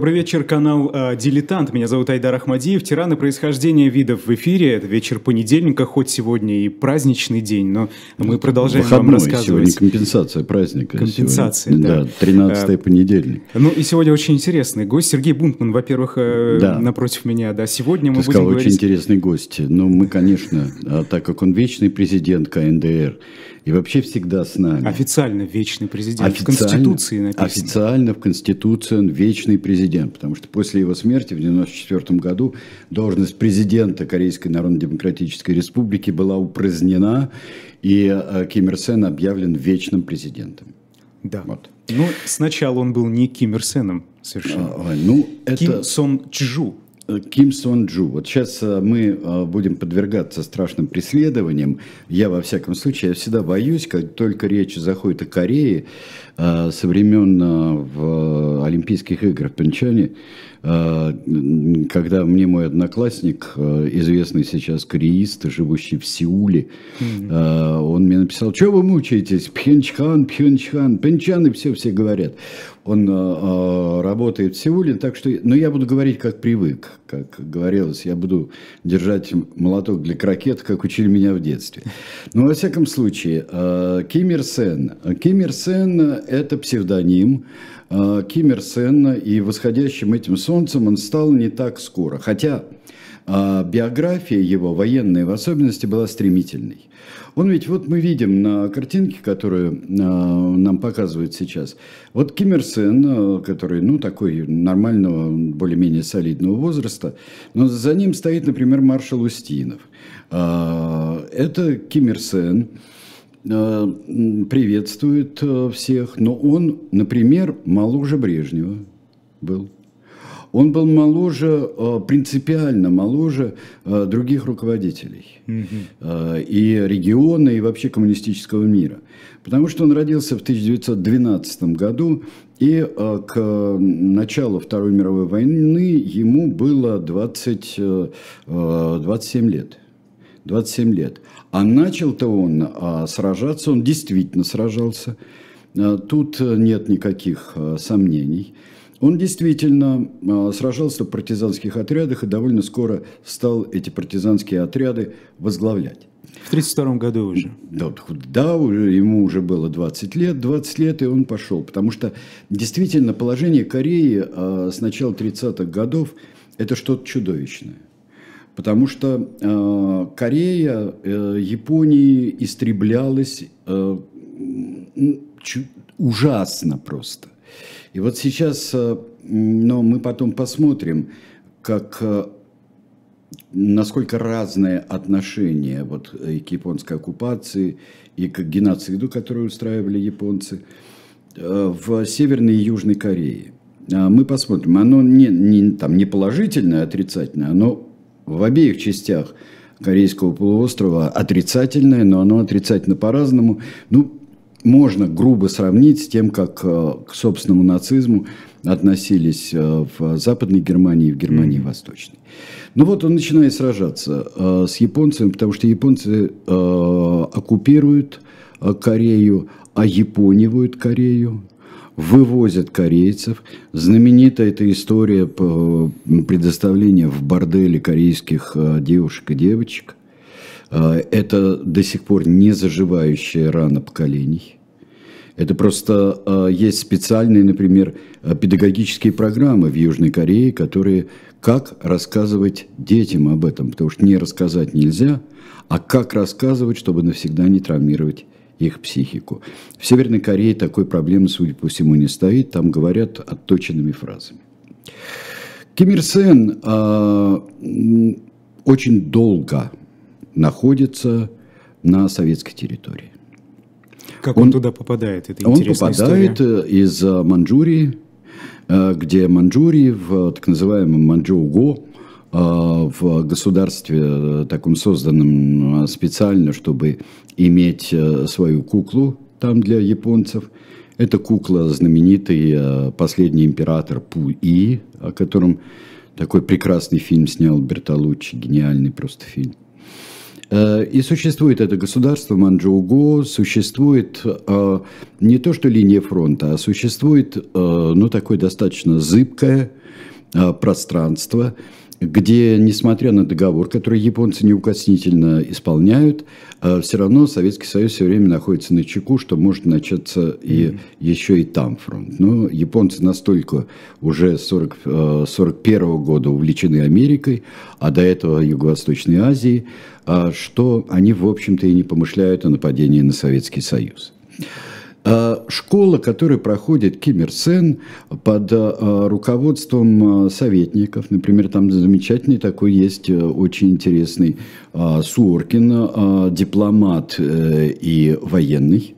Добрый вечер, канал э, «Дилетант». Меня зовут Айдар Ахмадиев. Тираны происхождения видов в эфире. Это вечер понедельника, хоть сегодня и праздничный день, но мы продолжаем Выходной, вам рассказывать. сегодня компенсация праздника. Компенсация, сегодня. да. Да, 13 А, понедельник. Ну и сегодня очень интересный гость. Сергей Бунтман, во-первых, э, Да. напротив меня. Да, сегодня мы Ты будем сказал, говорить... очень интересный гость. Ну, мы, конечно, а, так как он вечный президент КНДР, и вообще всегда с нами. Официально вечный президент. В Официально- Конституции написано. Официально в Конституции он вечный президент, потому что после его смерти в 1994 году должность президента Корейской Народно-Демократической Республики была упразднена, и э, Ким Ир Сен объявлен вечным президентом. Да. Вот. Ну, сначала он был не Ким Ир Сеном совершенно. А, Ну, это... Ким Сон Чжу. Ким Сон Джу. Вот сейчас э, мы э, будем подвергаться страшным преследованиям. Я, во всяком случае, я всегда боюсь, как только речь заходит о Корее, э, со времен в Олимпийских играх в Пхенчхане, м, когда мне мой одноклассник, э, известный сейчас кореист, живущий в Сеуле, э, он мне написал, что вы мучаетесь, Пхенчхан, Пхенчхан, Пхенчхан, и все, все говорят. Он э, э, работает в Сеуле, так что, но я буду говорить, как привык, как говорилось, я буду держать молоток для крокет, как учили меня в детстве. Но во всяком случае, э, Ким Ир Сен. Ким Ир Сен – это псевдоним. Э, Ким Ир Сен, и восходящим этим солнцем он стал не так скоро. Хотя а биография его, военная в особенности, была стремительной. Он ведь, вот мы видим на картинке, которую а, нам показывают сейчас, вот Ким Ир Сен, а, который, ну, такой нормального, более-менее солидного возраста, но за ним стоит, например, маршал Устинов. А, Это Ким Ир Сен, а, приветствует а, всех, но он, например, моложе Брежнева был. Он был моложе, э, принципиально моложе э, других руководителей э, и региона, и вообще коммунистического мира. Потому что он родился в 1912 году, и э, к началу Второй мировой войны ему было 20, э, э, 27 лет. 27 лет. А начал-то он а, сражаться, он действительно сражался. А, Тут э, нет никаких а, сомнений. Он действительно а, сражался в партизанских отрядах и довольно скоро стал эти партизанские отряды возглавлять. В 1932 году уже. Да, да, уже, ему уже было 20 лет, 20 лет, и он пошел. Потому что действительно положение Кореи а, с начала 30-х годов – это что-то чудовищное. Потому что а, Корея э, Японии истреблялась э, ужасно просто. И вот сейчас, э, но мы потом посмотрим, как э, насколько разное отношение вот и к японской оккупации, и к геноциду, который устраивали японцы э, в Северной и Южной Корее. А Мы посмотрим. Оно не, не, там, не положительное, а отрицательное. Оно в обеих частях Корейского полуострова отрицательное, но оно отрицательно по-разному. Ну, можно грубо сравнить с тем, как э, к собственному нацизму относились э, в Западной Германии и в Германии Восточной. Ну вот он начинает сражаться э, с японцами, потому что японцы оккупируют Корею, аяпонивают Корею, вывозят корейцев. Знаменита эта история предоставления в борделе корейских э, девушек и девочек. Э, Это до сих пор не заживающая рана поколений. Это просто э, есть специальные, например, педагогические программы в Южной Корее, которые как рассказывать детям об этом, потому что не рассказать нельзя, а как рассказывать, чтобы навсегда не травмировать их психику. В Северной Корее такой проблемы, судя по всему, не стоит, там говорят отточенными фразами. Ким Ир Сен м, очень долго находится на советской территории. Как он, Он- туда попадает? Это Он попадает история. э, из э, Манчжурии, э, где Манчжурии в так называемом Манчжоуго, э, в государстве э, таком созданном э, специально, чтобы иметь э, свою куклу там для японцев. Это кукла знаменитый э, последний император Пу-И, о котором такой прекрасный фильм снял Бертолуччи, гениальный просто фильм. Э, и существует это государство Манчжоуго, существует э, не то что линия фронта, а существует ну, такое достаточно зыбкое пространство, где, несмотря на договор, который японцы неукоснительно исполняют, э, все равно Советский Союз все время находится на чеку, что может начаться и mm-hmm. еще и там фронт. Но японцы настолько уже с 1941 -го года увлечены Америкой, а до этого Юго-Восточной Азией, а что они, в общем-то, и не помышляют о нападении на Советский Союз. А, школа, которая проходит Ким Ир Сен под а, руководством а, советников, например, там замечательный такой есть, э, очень интересный Суоркин, дипломат э, и военный,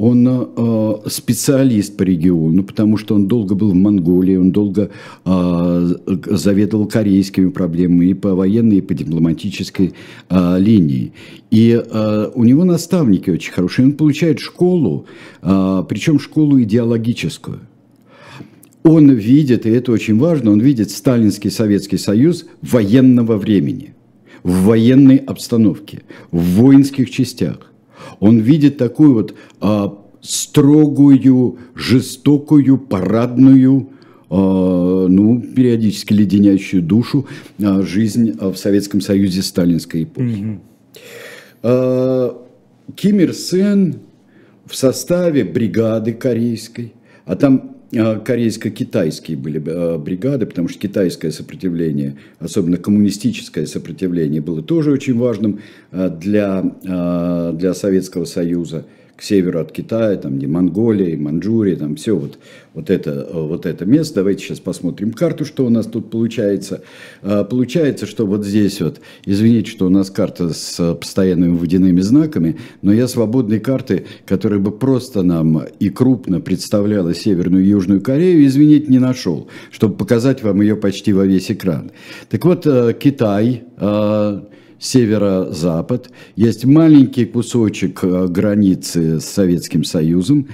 он э, специалист по региону, потому что он долго был в Монголии, он долго э, заведовал корейскими проблемами и по военной, и по дипломатической э, линии. И э, у него наставники очень хорошие. Он получает школу, э, причем школу идеологическую. Он видит, и это очень важно, он видит Сталинский Советский Союз военного времени, в военной обстановке, в воинских частях он видит такую вот а, строгую, жестокую, парадную, а, ну, периодически леденящую душу а, жизнь в Советском Союзе сталинской эпохи. Mm-hmm. А, Ким Ир Сен в составе бригады корейской, а там а, корейско-китайские были а, бригады, потому что китайское сопротивление, особенно коммунистическое сопротивление, было тоже очень важным а, для, для Советского Союза к северу от Китая, там где Монголия, Манчжурия, там все вот, вот, это, вот это место. Давайте сейчас посмотрим карту, что у нас тут получается. А, получается, что вот здесь вот, извините, что у нас карта с постоянными водяными знаками, но я свободной карты, которая бы просто нам и крупно представляла Северную и Южную Корею, извините, не нашел, чтобы показать вам ее почти во весь экран. Так вот, э, Китай, э, северо-запад, есть маленький кусочек э, границы с Советским Союзом,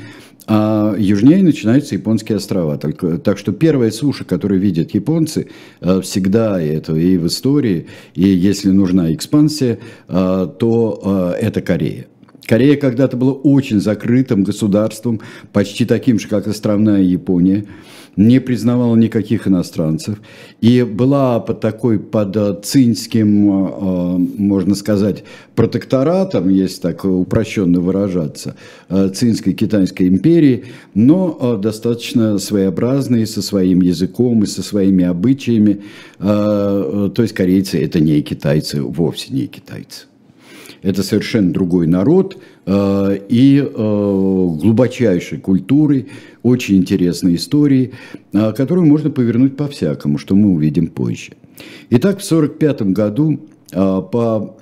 а южнее начинаются японские острова. Только, так что первая суша, которую видят японцы, э, всегда это и в истории, и если нужна экспансия, э, то это Корея. Корея когда-то была очень закрытым государством, почти таким же, как островная Япония не признавала никаких иностранцев и была под такой, под цинским, э, можно сказать, протекторатом, если так упрощенно выражаться, э, цинской китайской империи, но э, достаточно своеобразной, со своим языком и со своими обычаями. То есть корейцы это не китайцы, вовсе не китайцы. Это совершенно другой народ э, и э, глубочайшей культурой, очень интересной историей, э, которую можно повернуть по-всякому, что мы увидим позже. Итак, в 1945 году по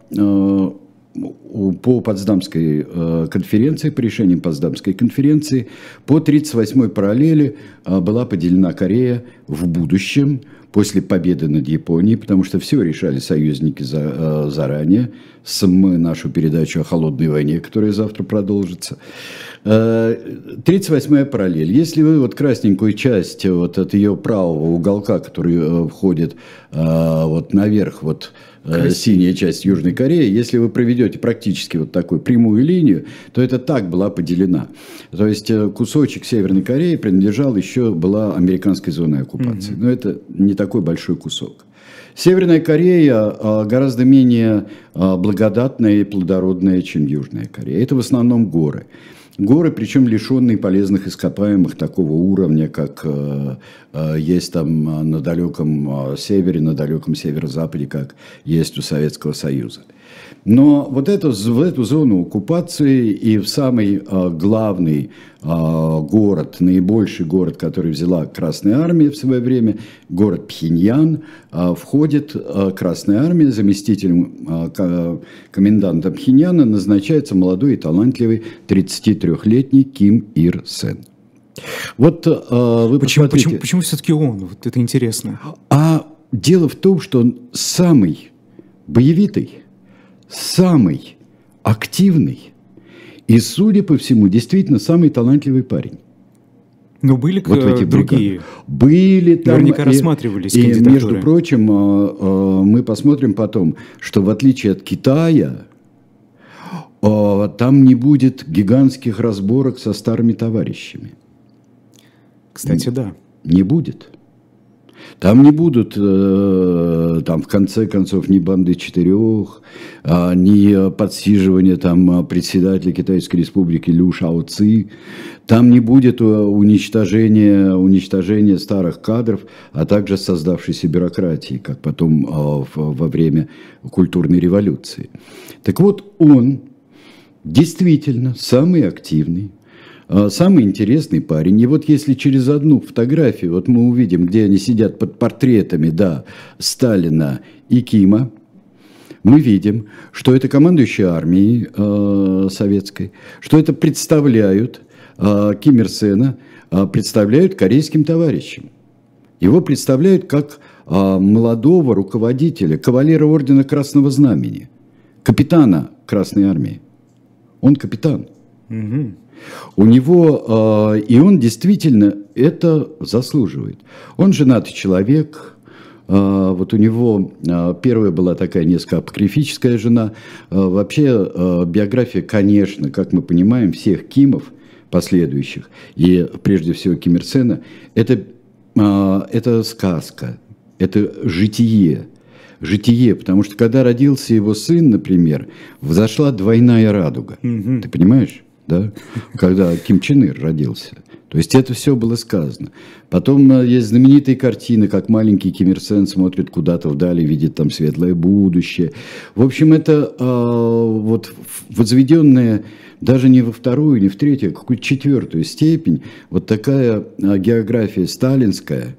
по Потсдамской конференции, по решениям Потсдамской конференции, по 38-й параллели была поделена Корея в будущем после победы над Японией, потому что все решали союзники за, э, заранее. Мы нашу передачу о холодной войне, которая завтра продолжится. 38-я э, параллель. Если вы вот красненькую часть вот от ее правого уголка, который э, входит вот наверх, вот Красиво. синяя часть Южной Кореи, если вы проведете практически вот такую прямую линию, то это так была поделена. То есть э, кусочек Северной Кореи принадлежал еще, была американской зоной оккупации. Угу. Но это не такой большой кусок. Северная Корея а, гораздо менее а, благодатная и плодородная, чем Южная Корея. Это в основном горы. Горы, причем лишенные полезных ископаемых такого уровня, как э, э, есть там на далеком э, севере, на далеком северо-западе, как есть у Советского Союза. Но вот эту, в эту зону оккупации и в самый э, главный э, город, наибольший город, который взяла Красная Армия в свое время, город Пхеньян, э, входит э, Красная Армия, заместителем э, коменданта Пхеньяна назначается молодой и талантливый 33-летний Ким Ир Сен. Вот э, вы почему, почему, почему все-таки он? Вот это интересно. А дело в том, что он самый боевитый самый активный и, судя по всему, действительно самый талантливый парень. Но были вот в эти другие? Были там. Наверняка рассматривались И, между прочим, а, а, мы посмотрим потом, что в отличие от Китая, а, там не будет гигантских разборок со старыми товарищами. Кстати, да. Не будет. Там не будут, э, там в конце концов, ни банды четырех, а, ни подсиживания там председателя Китайской Республики Лю Шао Ци. Там не будет э, уничтожения, уничтожения старых кадров, а также создавшейся бюрократии, как потом во время культурной революции. Так вот, он действительно самый активный, самый интересный парень. И вот если через одну фотографию, вот мы увидим, где они сидят под портретами, да, Сталина и Кима, мы видим, что это командующие армией э, советской, что это представляют э, Ким Ир Сена, э, представляют корейским товарищам. Его представляют как э, молодого руководителя, кавалера ордена Красного Знамени, капитана Красной Армии. Он капитан. Угу. У него, э, и он действительно это заслуживает. Он женатый человек, э, вот у него э, первая была такая несколько апокрифическая жена. Вообще биография, конечно, как мы понимаем, всех Кимов последующих, и прежде всего Ким Ир Сена, это, это сказка, это житие, житие, потому что когда родился его сын, например, взошла двойная радуга. Угу. Ты понимаешь? Да, когда Ким Чен Ир родился. То есть это все было сказано. Потом э, есть знаменитые картины, как маленький Ким Ир Сен смотрит куда-то вдали, видит там светлое будущее. В общем, это э, вот возведенная даже не во вторую, не в третью, а какую-то четвертую степень, вот такая э, география сталинская,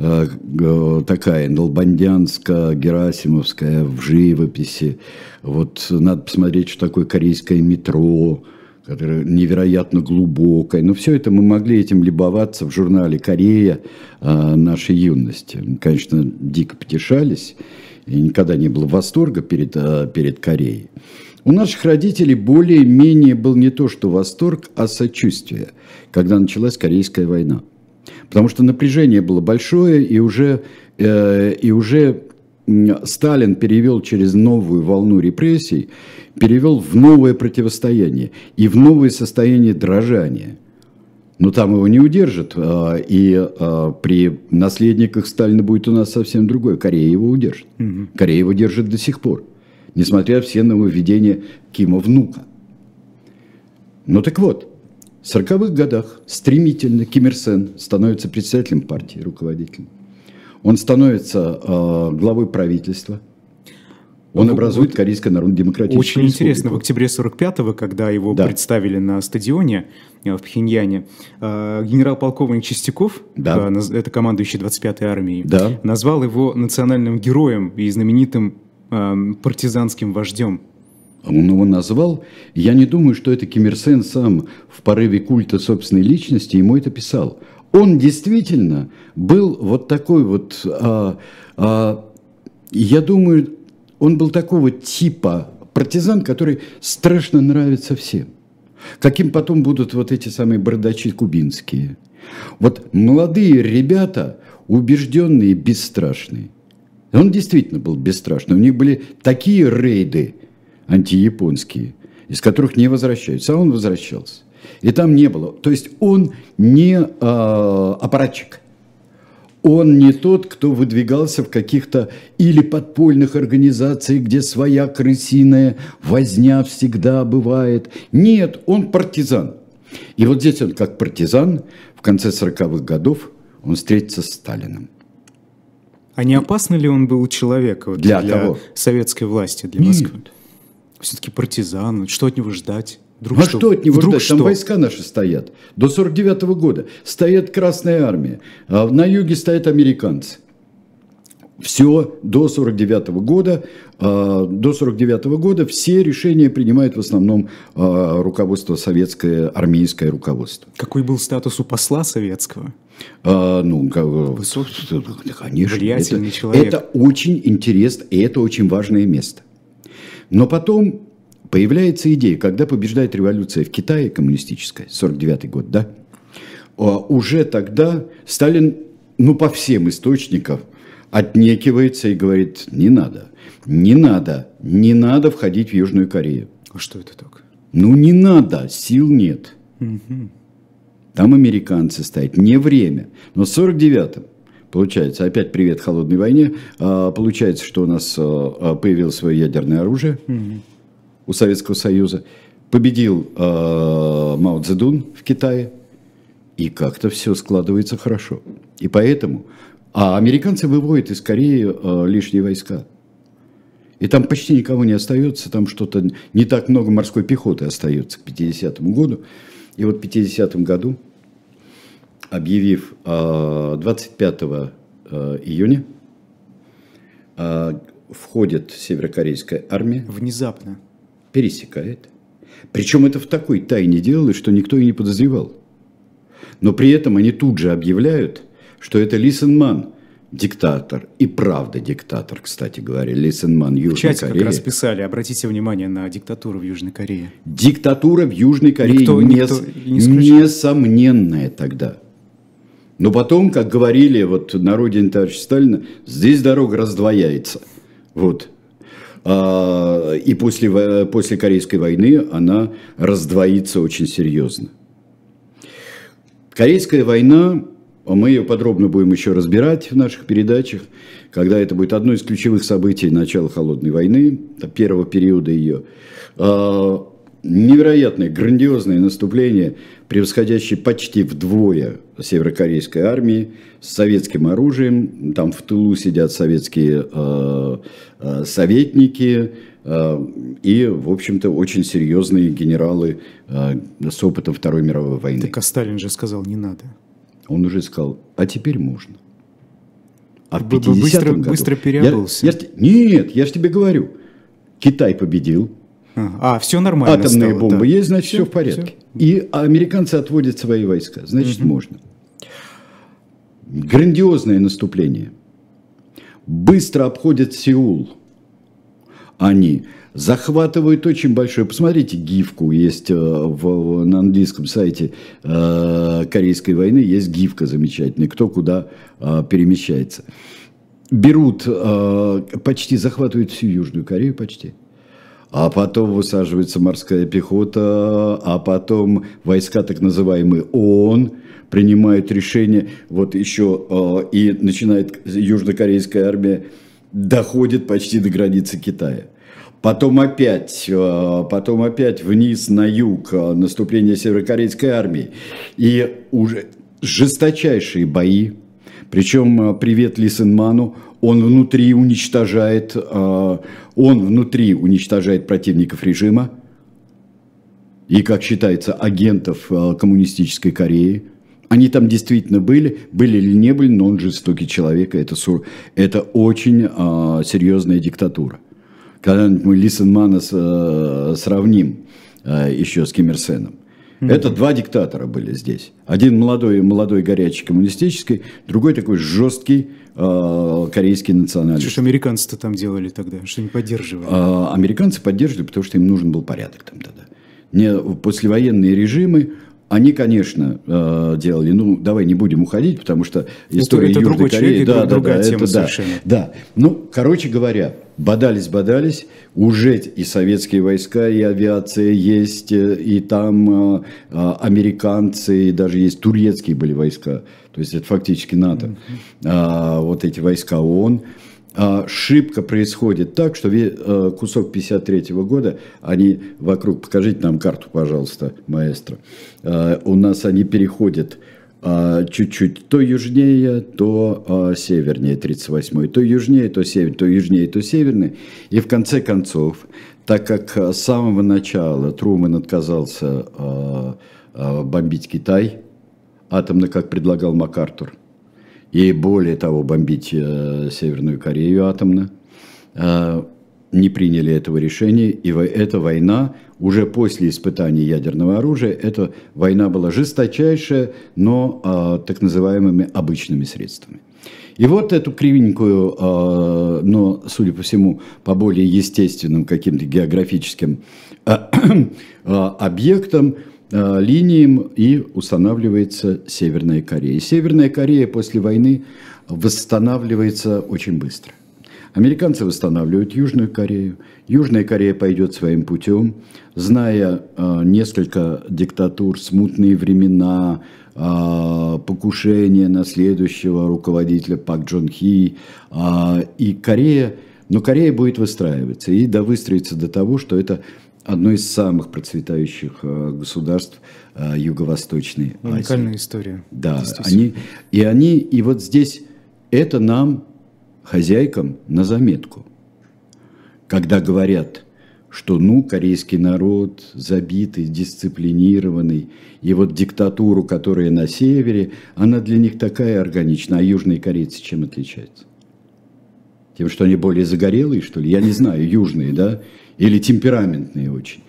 такая Долбандянская, Герасимовская в живописи, вот надо посмотреть, что такое корейское метро, которое невероятно глубокое. Но все это мы могли этим любоваться в журнале «Корея» э, нашей юности. Мы, конечно, дико потешались, и никогда не было восторга перед, э, перед Кореей. У наших родителей более-менее был не то что восторг, а сочувствие, когда началась Корейская война. Потому что напряжение было большое, и уже, э, и уже Сталин перевел через новую волну репрессий, перевел в новое противостояние и в новое состояние дрожания. Но там его не удержат, а, и а, при наследниках Сталина будет у нас совсем другое. Корея его удержит. Угу. Корея его держит до сих пор, несмотря на все нововведения Кима внука. Ну так вот, в 40-х годах стремительно Ким Ир Сен становится председателем партии, руководителем. Он становится э, главой правительства. Он вот, образует вот Корейское народно-демократическое Очень республику. интересно, в октябре 45-го, когда его да. представили на стадионе э, в Пхеньяне, э, генерал-полковник Чистяков, да. э, это командующий 25-й армией, да. назвал его национальным героем и знаменитым э, партизанским вождем. Он его назвал. Я не думаю, что это Ким Ир Сен сам в порыве культа собственной личности ему это писал он действительно был вот такой вот, а, а, я думаю, он был такого типа партизан, который страшно нравится всем. Каким потом будут вот эти самые бородачи кубинские. Вот молодые ребята, убежденные, бесстрашные. Он действительно был бесстрашный. У них были такие рейды антияпонские, из которых не возвращаются, а он возвращался. И там не было. То есть он не э, аппаратчик. Он не тот, кто выдвигался в каких-то или подпольных организациях, где своя крысиная возня всегда бывает. Нет, он партизан. И вот здесь он как партизан в конце 40-х годов он встретится с Сталиным. А не опасно ли он был человек вот, для, для советской власти, для Москвы? Все-таки партизан, что от него ждать? Вдруг а что, что от него вдруг ждать? Что? Там войска наши стоят. До 49 -го года стоят Красная Армия. А на юге стоят американцы. Все до 49 -го года, э, до 49 -го года все решения принимает в основном э, руководство советское, армейское руководство. Какой был статус у посла советского? А, ну, как, конечно. Влиятельный это, человек. Это очень интересно, и это очень важное место. Но потом Появляется идея, когда побеждает революция в Китае коммунистическая, 49 год, да? уже тогда Сталин, ну, по всем источникам, отнекивается и говорит, не надо, не надо, не надо входить в Южную Корею. А что это так? Ну, не надо, сил нет. Угу. Там американцы стоят, не время. Но в 49-м, получается, опять привет холодной войне, а, получается, что у нас а, а, появилось свое ядерное оружие у Советского Союза, победил Мао Цзэдун в Китае, и как-то все складывается хорошо. И поэтому, а американцы выводят из Кореи лишние войска. И там почти никого не остается, там что-то не так много морской пехоты остается к 50 году. И вот в 50 году, объявив 25 а, а, июня, а, входит северокорейская армия. Внезапно. Пересекает. Причем это в такой тайне делалось, что никто и не подозревал. Но при этом они тут же объявляют, что это Ли Сен Ман – диктатор и правда диктатор, кстати говоря, Лисенман Южной В чате Кореи. как раз писали, обратите внимание на диктатуру в Южной Корее. Диктатура в Южной Корее никто, не, никто не несомненная тогда. Но потом, как говорили вот на родине товарища Сталина, здесь дорога раздвояется. Вот. А, и после, после Корейской войны она раздвоится очень серьезно. Корейская война а мы ее подробно будем еще разбирать в наших передачах, когда это будет одно из ключевых событий начала Холодной войны, первого периода ее. Невероятное, грандиозное наступление, превосходящее почти вдвое северокорейской армии с советским оружием. Там в тылу сидят советские а, советники, и, в общем-то, очень серьезные генералы с опытом Второй мировой войны. Так а Сталин же сказал, не надо. Он уже сказал, а теперь можно. А в 50 быстро, году... Быстро переобулся. Я, я, нет, я же тебе говорю. Китай победил. А, а все нормально Атомные стало, бомбы да. есть, значит, все, все в порядке. Все. И американцы отводят свои войска. Значит, угу. можно. Грандиозное наступление. Быстро обходят Сеул. Они захватывают очень большое. Посмотрите гифку, есть э, в, на английском сайте э, Корейской войны, есть гифка замечательная, кто куда э, перемещается. Берут, э, почти захватывают всю Южную Корею, почти. А потом высаживается морская пехота, а потом войска так называемые ООН, принимают решение, вот еще, э, и начинает южнокорейская армия, доходит почти до границы Китая. Потом опять, э, потом опять вниз на юг, э, наступление северокорейской армии. И уже жесточайшие бои. Причем э, привет Лисенману, он внутри уничтожает, он внутри уничтожает противников режима и, как считается, агентов коммунистической Кореи. Они там действительно были, были или не были, но он жестокий человек, это, это очень серьезная диктатура когда-нибудь мы Лисенмана э, сравним э, еще с Ким Ир Сеном. Mm-hmm. Это два диктатора были здесь. Один молодой, молодой горячий коммунистический, другой такой жесткий э, корейский националист. Что ж американцы-то там делали тогда? Что не поддерживали? А, американцы поддерживали, потому что им нужен был порядок там тогда. Не, послевоенные режимы, они, конечно, э, делали, ну, давай не будем уходить, потому что история это, это Южной Кореи, человек, да, да, да, это, да, да. Ну, короче говоря, бодались, бодались, уже и советские войска, и авиация есть, э, и там э, американцы, и даже есть турецкие были войска, то есть это фактически НАТО, mm-hmm. вот эти войска ООН. А, шибко происходит так, что э, кусок 53 года, они вокруг, покажите нам карту, пожалуйста, маэстро, а, у нас они переходят а, чуть-чуть то южнее, то севернее 38-й, то южнее, то севернее, то южнее, то севернее. И в конце концов, так как с самого начала Трумэн отказался бомбить Китай, атомно, как предлагал МакАртур, и более того бомбить э, Северную Корею атомно. Э, не приняли этого решения, и эта война уже после испытаний ядерного оружия, эта война была жесточайшая, но э, так называемыми обычными средствами. И вот эту кривенькую, но, судя по всему, по более естественным каким-то географическим объектам линиям и устанавливается Северная Корея. Северная Корея после войны восстанавливается очень быстро. Американцы восстанавливают Южную Корею. Южная Корея пойдет своим путем, зная э, несколько диктатур, смутные времена, э, покушение на следующего руководителя Пак Джон Хи. Э, и Корея, но Корея будет выстраиваться и да выстроится до того, что это одно из самых процветающих э, государств э, Юго-Восточной Азии. Уникальная история. Да, они, и они, и вот здесь это нам хозяйкам на заметку. Когда говорят, что ну, корейский народ забитый, дисциплинированный, и вот диктатуру, которая на севере, она для них такая органична, а южные корейцы чем отличаются? Тем, что они более загорелые, что ли? Я не знаю, южные, да? Или темпераментные очень?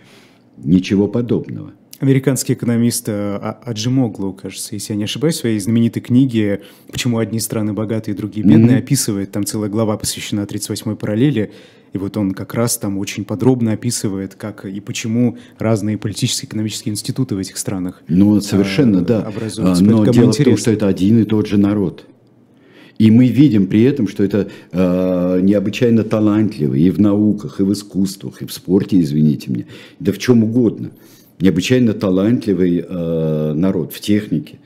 Ничего подобного американский экономист э, а, Аджимоглу, кажется, если я не ошибаюсь, в своей знаменитой книге «Почему одни страны богатые, другие бедные» mm-hmm. описывает, там целая глава посвящена 38-й параллели, и вот он как раз там очень подробно описывает, как и почему разные политические экономические институты в этих странах Ну, совершенно, а, да. Образуются. Но дело интересно. в том, что это один и тот же народ. И мы видим при этом, что это э, необычайно талантливый и в науках, и в искусствах, и в спорте, извините меня, да в чем угодно необычайно талантливый э, народ в технике.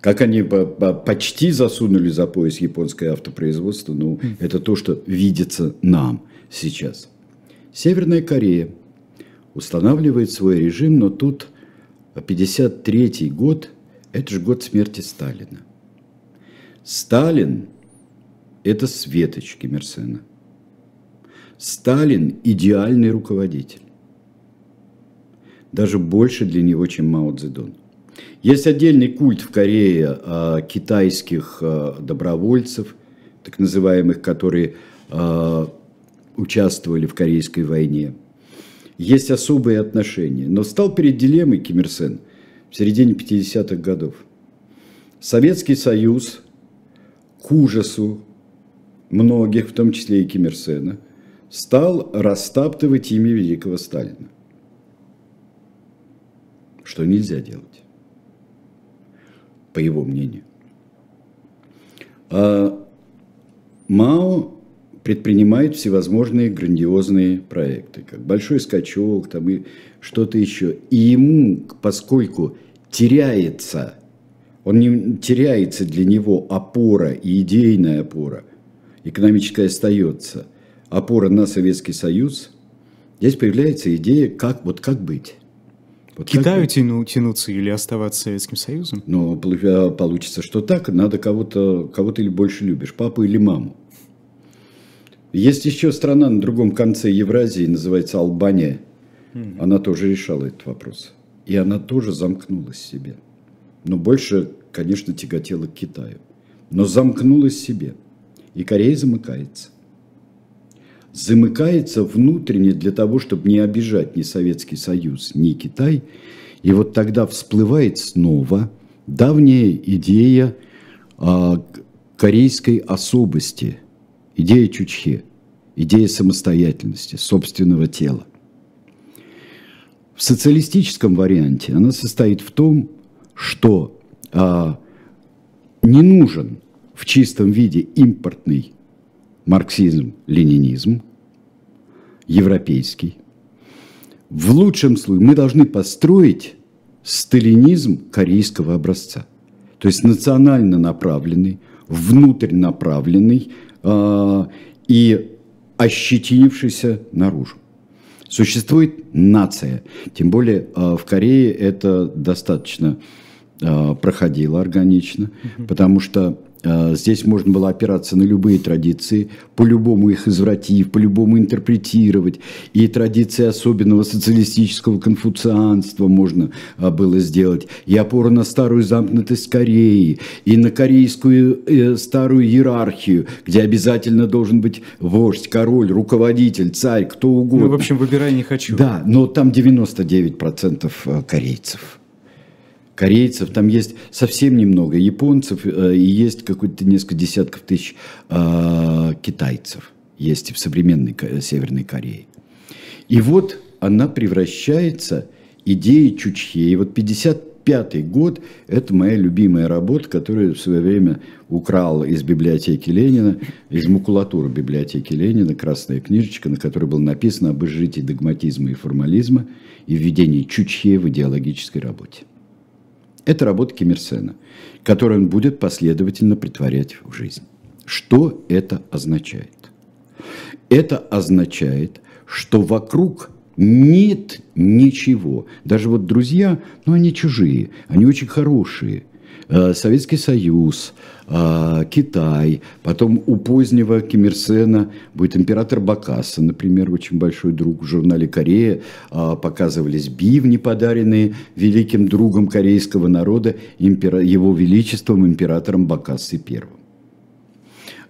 Как они почти засунули за пояс японское автопроизводство, ну, mm. это то, что видится нам сейчас. Северная Корея устанавливает свой режим, но тут 53 год, это же год смерти Сталина. Сталин – это светоч Ким Сталин – идеальный руководитель даже больше для него, чем Мао Цзэдун. Есть отдельный культ в Корее э, китайских э, добровольцев, так называемых, которые э, участвовали в Корейской войне. Есть особые отношения. Но стал перед дилеммой Ким Ир Сен в середине 50-х годов. Советский Союз к ужасу многих, в том числе и Ким Ир Сена, стал растаптывать имя великого Сталина что нельзя делать, по его мнению. А Мао предпринимает всевозможные грандиозные проекты, как «Большой скачок» там и что-то еще. И ему, поскольку теряется, он не теряется для него опора и идейная опора, экономическая остается, опора на Советский Союз, здесь появляется идея, как, вот как быть. Вот Китаю так, тяну, тянуться или оставаться Советским Союзом? Ну, получится, что так. Надо кого-то, кого ты больше любишь, папу или маму. Есть еще страна на другом конце Евразии, называется Албания. Она тоже решала этот вопрос. И она тоже замкнулась в себе. Но больше, конечно, тяготела к Китаю. Но замкнулась себе. И Корея замыкается замыкается внутренне для того, чтобы не обижать ни Советский Союз, ни Китай. И вот тогда всплывает снова давняя идея а, корейской особости, идея Чучхе, идея самостоятельности, собственного тела. В социалистическом варианте она состоит в том, что не нужен в чистом виде импортный марксизм, ленинизм, европейский. В лучшем случае мы должны построить сталинизм корейского образца. То есть национально направленный, внутрь направленный э, и ощетинившийся наружу. Существует нация. Тем более э, в Корее это достаточно э, проходило органично, угу. потому что а, здесь можно было опираться на любые традиции, по-любому их извратив, по-любому интерпретировать. И традиции особенного социалистического конфуцианства можно а, было сделать. И опору на старую замкнутость Кореи, и на корейскую э, старую иерархию, где обязательно должен быть вождь, король, руководитель, царь, кто угодно. Ну, в общем, выбирай не хочу. Да, но там 99% э, корейцев корейцев, там есть совсем немного японцев, э, и есть какое-то несколько десятков тысяч э, китайцев, есть в современной Северной Корее. И вот она превращается идеи Чучхе. И вот 55 год – это моя любимая работа, которую в свое время украл из библиотеки Ленина, из макулатуры библиотеки Ленина, красная книжечка, на которой было написано об изжитии догматизма и формализма и введении Чучхе в идеологической работе. Это работа Киммерсена, которую он будет последовательно притворять в жизнь. Что это означает? Это означает, что вокруг нет ничего. Даже вот друзья, ну они чужие, они очень хорошие. Э, Советский Союз, э, Китай, потом у позднего Ким Ир Сена будет император Бакаса, например, очень большой друг в журнале «Корея», э, показывались бивни, подаренные великим другом корейского народа, его величеством императором Бакасой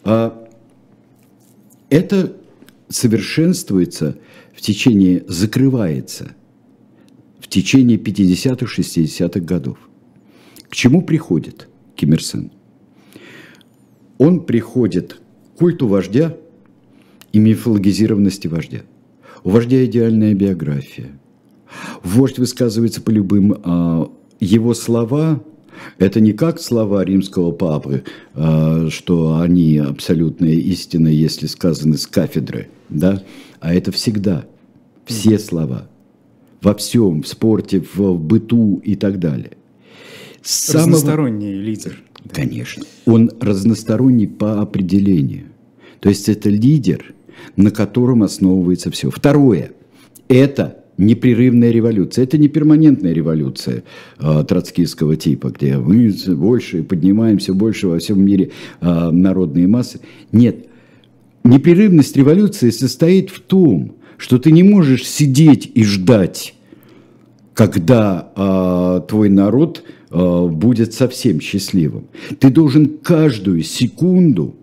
I. Это совершенствуется в течение, закрывается в течение 50-х, 60-х годов. К чему приходит Ким Ир Сен? Он приходит к культу вождя и мифологизированности вождя. У вождя идеальная биография. Вождь высказывается по любым... А, его слова это не как слова римского папы, а, что они абсолютная истина, если сказаны с кафедры, да? а это всегда все слова во всем, в спорте, в быту и так далее. Самого... Разносторонний лидер. Конечно. Он разносторонний по определению. То есть это лидер, на котором основывается все. Второе. Это непрерывная революция. Это не перманентная революция э, троцкистского типа, где мы больше поднимаемся больше во всем мире э, народные массы. Нет. Непрерывность революции состоит в том, что ты не можешь сидеть и ждать, когда э, твой народ э, будет совсем счастливым. Ты должен каждую секунду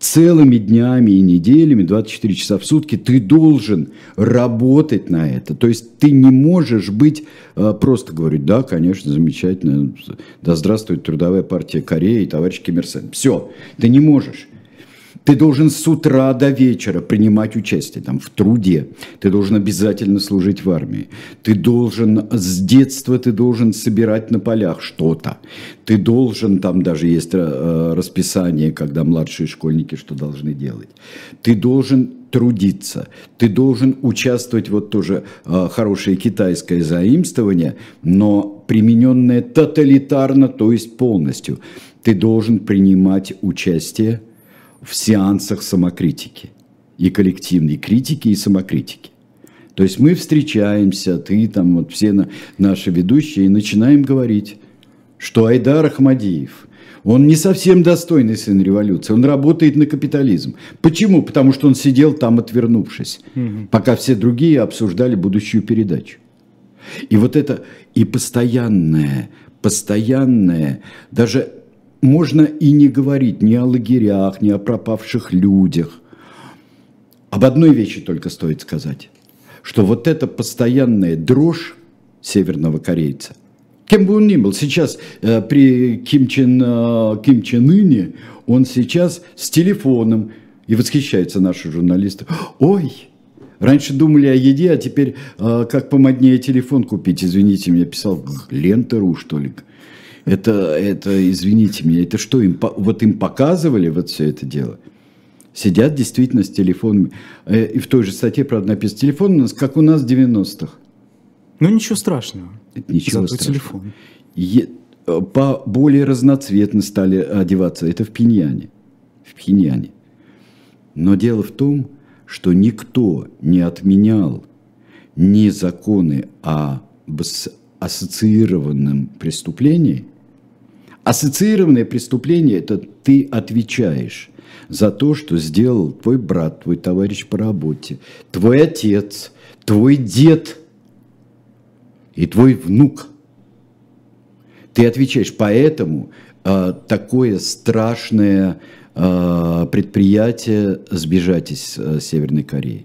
целыми днями и неделями, 24 часа в сутки, ты должен работать на это. То есть ты не можешь быть, э, просто говорить, да, конечно, замечательно, да здравствует Трудовая партия Кореи товарищ Ким Ир Сен. Все, ты не можешь. Ты должен с утра до вечера принимать участие там, в труде. Ты должен обязательно служить в армии. Ты должен с детства ты должен собирать на полях что-то. Ты должен, там даже есть э, расписание, когда младшие школьники что должны делать. Ты должен трудиться, ты должен участвовать, вот тоже э, хорошее китайское заимствование, но примененное тоталитарно, то есть полностью. Ты должен принимать участие в сеансах самокритики. И коллективной критики, и самокритики. То есть мы встречаемся, ты там, вот все на, наши ведущие, и начинаем говорить, что Айдар Ахмадиев, он не совсем достойный сын революции, он работает на капитализм. Почему? Потому что он сидел там, отвернувшись, угу. пока все другие обсуждали будущую передачу. И вот это и постоянное, постоянное, даже можно и не говорить ни о лагерях, ни о пропавших людях. Об одной вещи только стоит сказать, что вот эта постоянная дрожь северного корейца, кем бы он ни был, сейчас э, при Ким Чен, э, Ким Чен Ыне, он сейчас с телефоном, и восхищаются наши журналисты. Ой, Раньше думали о еде, а теперь э, как помоднее телефон купить. Извините, мне писал Лента.ру, что ли. Это, это, извините меня, это что, им, вот им показывали вот все это дело? Сидят действительно с телефонами. Э, и в той же статье, правда, написано, телефон у нас, как у нас в 90-х. Ну, ничего страшного. Это ничего Зато страшного. телефон. Е, по более разноцветно стали одеваться. Это в Пиньяне. В Пхеньяне. Но дело в том, что никто не отменял ни законы о ассоциированном преступлении – Ассоциированное преступление – это ты отвечаешь за то, что сделал твой брат, твой товарищ по работе, твой отец, твой дед и твой внук. Ты отвечаешь. Поэтому э, такое страшное э, предприятие сбежать из э, Северной Кореи.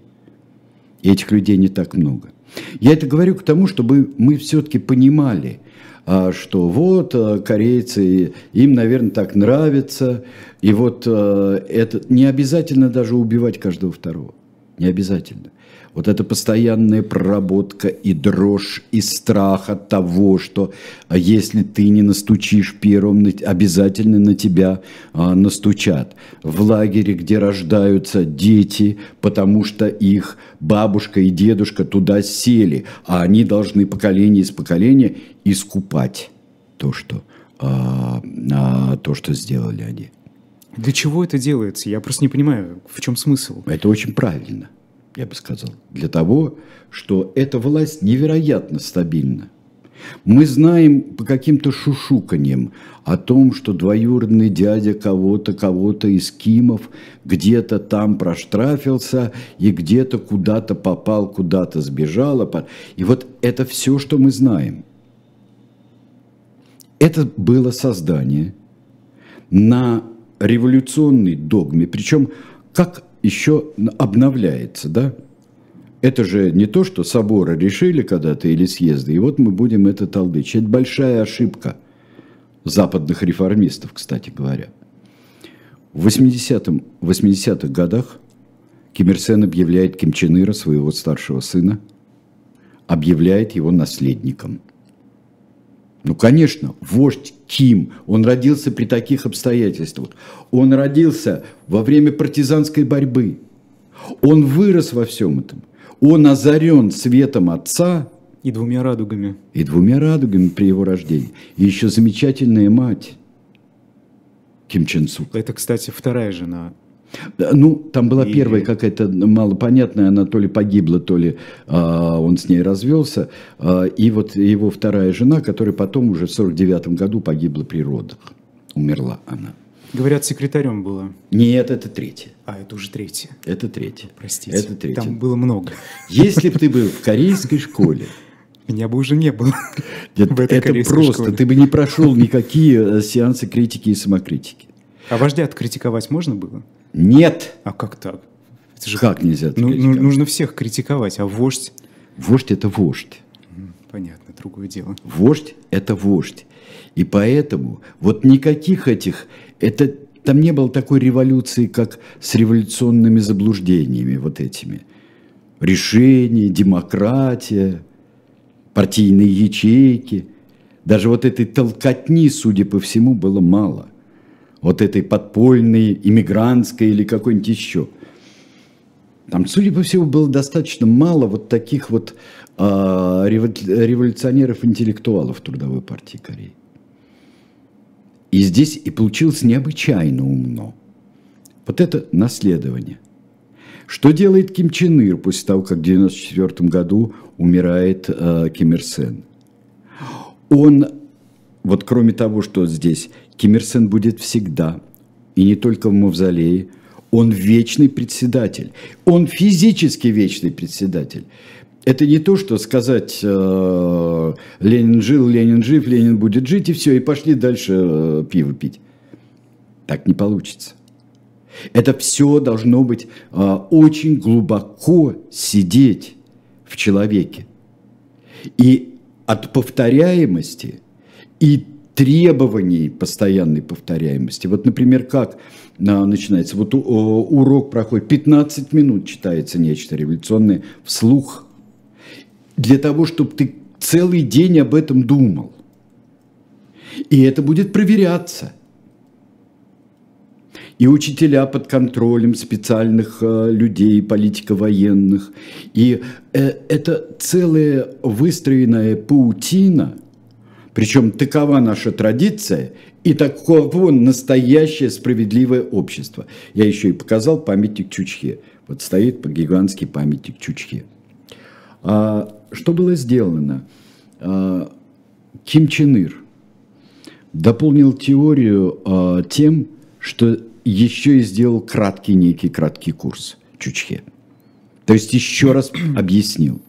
И этих людей не так много. Я это говорю к тому, чтобы мы все-таки понимали – что вот а, корейцы, им, наверное, так нравится, и вот а, это не обязательно даже убивать каждого второго, не обязательно. вот эта постоянная проработка и дрожь, и страх от того, что а если ты не настучишь первым, обязательно на тебя а, настучат. В лагере, где рождаются дети, потому что их бабушка и дедушка туда сели, а они должны поколение из поколения искупать то, что, а, а, то, что сделали они. Для чего это делается? Я просто не понимаю, в чем смысл. Это очень правильно я бы сказал, для того, что эта власть невероятно стабильна. Мы знаем по каким-то шушуканьям о том, что двоюродный дядя кого-то, кого-то из Кимов где-то там проштрафился и где-то куда-то попал, куда-то сбежал. И вот это все, что мы знаем. Это было создание на революционной догме, причем как еще обновляется, да? Это же не то, что соборы решили когда-то или съезды, и вот мы будем это толдычить. Это большая ошибка западных реформистов, кстати говоря. В 80-х 80 годах Ким Ир Сен объявляет Ким Чен Ира, своего старшего сына, объявляет его наследником. Ну, конечно, вождь Ким, он родился при таких обстоятельствах. Он родился во время партизанской борьбы. Он вырос во всем этом. Он озарен светом отца. И двумя радугами. И двумя радугами при его рождении. И еще замечательная мать. Ким Чен Сук. Это, кстати, вторая жена ну, там была и... первая какая-то малопонятная, она то ли погибла, то ли а, он с ней развелся. А, и вот его вторая жена, которая потом уже в 49 году погибла при родах. Умерла она. Говорят, секретарем была. Нет, это третья. А, это уже третья. Это третья. Простите. Это третья. Там было много. Если бы ты был в корейской школе, меня бы уже не было. Нет, это просто, школе. ты бы не прошел никакие э, сеансы критики и самокритики. А вождя критиковать можно было? Нет. А как так? Это же как нельзя? Ну, ну, нужно всех критиковать, а вождь? Вождь – это вождь. Понятно, другое дело. Вождь – это вождь. И поэтому вот никаких этих, это, там не было такой революции, как с революционными заблуждениями вот этими. Решение, демократия, партийные ячейки. Даже вот этой толкотни, судя по всему, было мало вот этой подпольной, иммигрантской или какой-нибудь еще. Там, судя по всему, было достаточно мало вот таких вот э, революционеров-интеллектуалов в Трудовой партии Кореи. И здесь и получилось необычайно умно. Вот это наследование. Что делает Ким Чен Ир после того, как в 1994 году умирает э, Ким Ир Сен? Он, вот кроме того, что здесь Ким Ир Сен будет всегда, и не только в мавзолее, он вечный председатель, он физически вечный председатель. Это не то, что сказать, э, Ленин жил, Ленин жив, Ленин будет жить, и все, и пошли дальше э, пиво пить. Так не получится. Это все должно быть э, очень глубоко сидеть в человеке. И от повторяемости и требований постоянной повторяемости. Вот, например, как а, начинается? Вот урок проходит 15 минут, читается нечто революционное вслух. Для того, чтобы ты целый день об этом думал. И это будет проверяться. И учителя под контролем специальных э, людей, политико-военных. И э, это целая выстроенная паутина – причем такова наша традиция и таково настоящее справедливое общество. Я еще и показал памятник Чучхе. Вот стоит гигантский памятник Чучхе. А, что было сделано? А, Ким Чен Ир дополнил теорию а, тем, что еще и сделал краткий некий краткий курс Чучхе. То есть еще раз объяснил.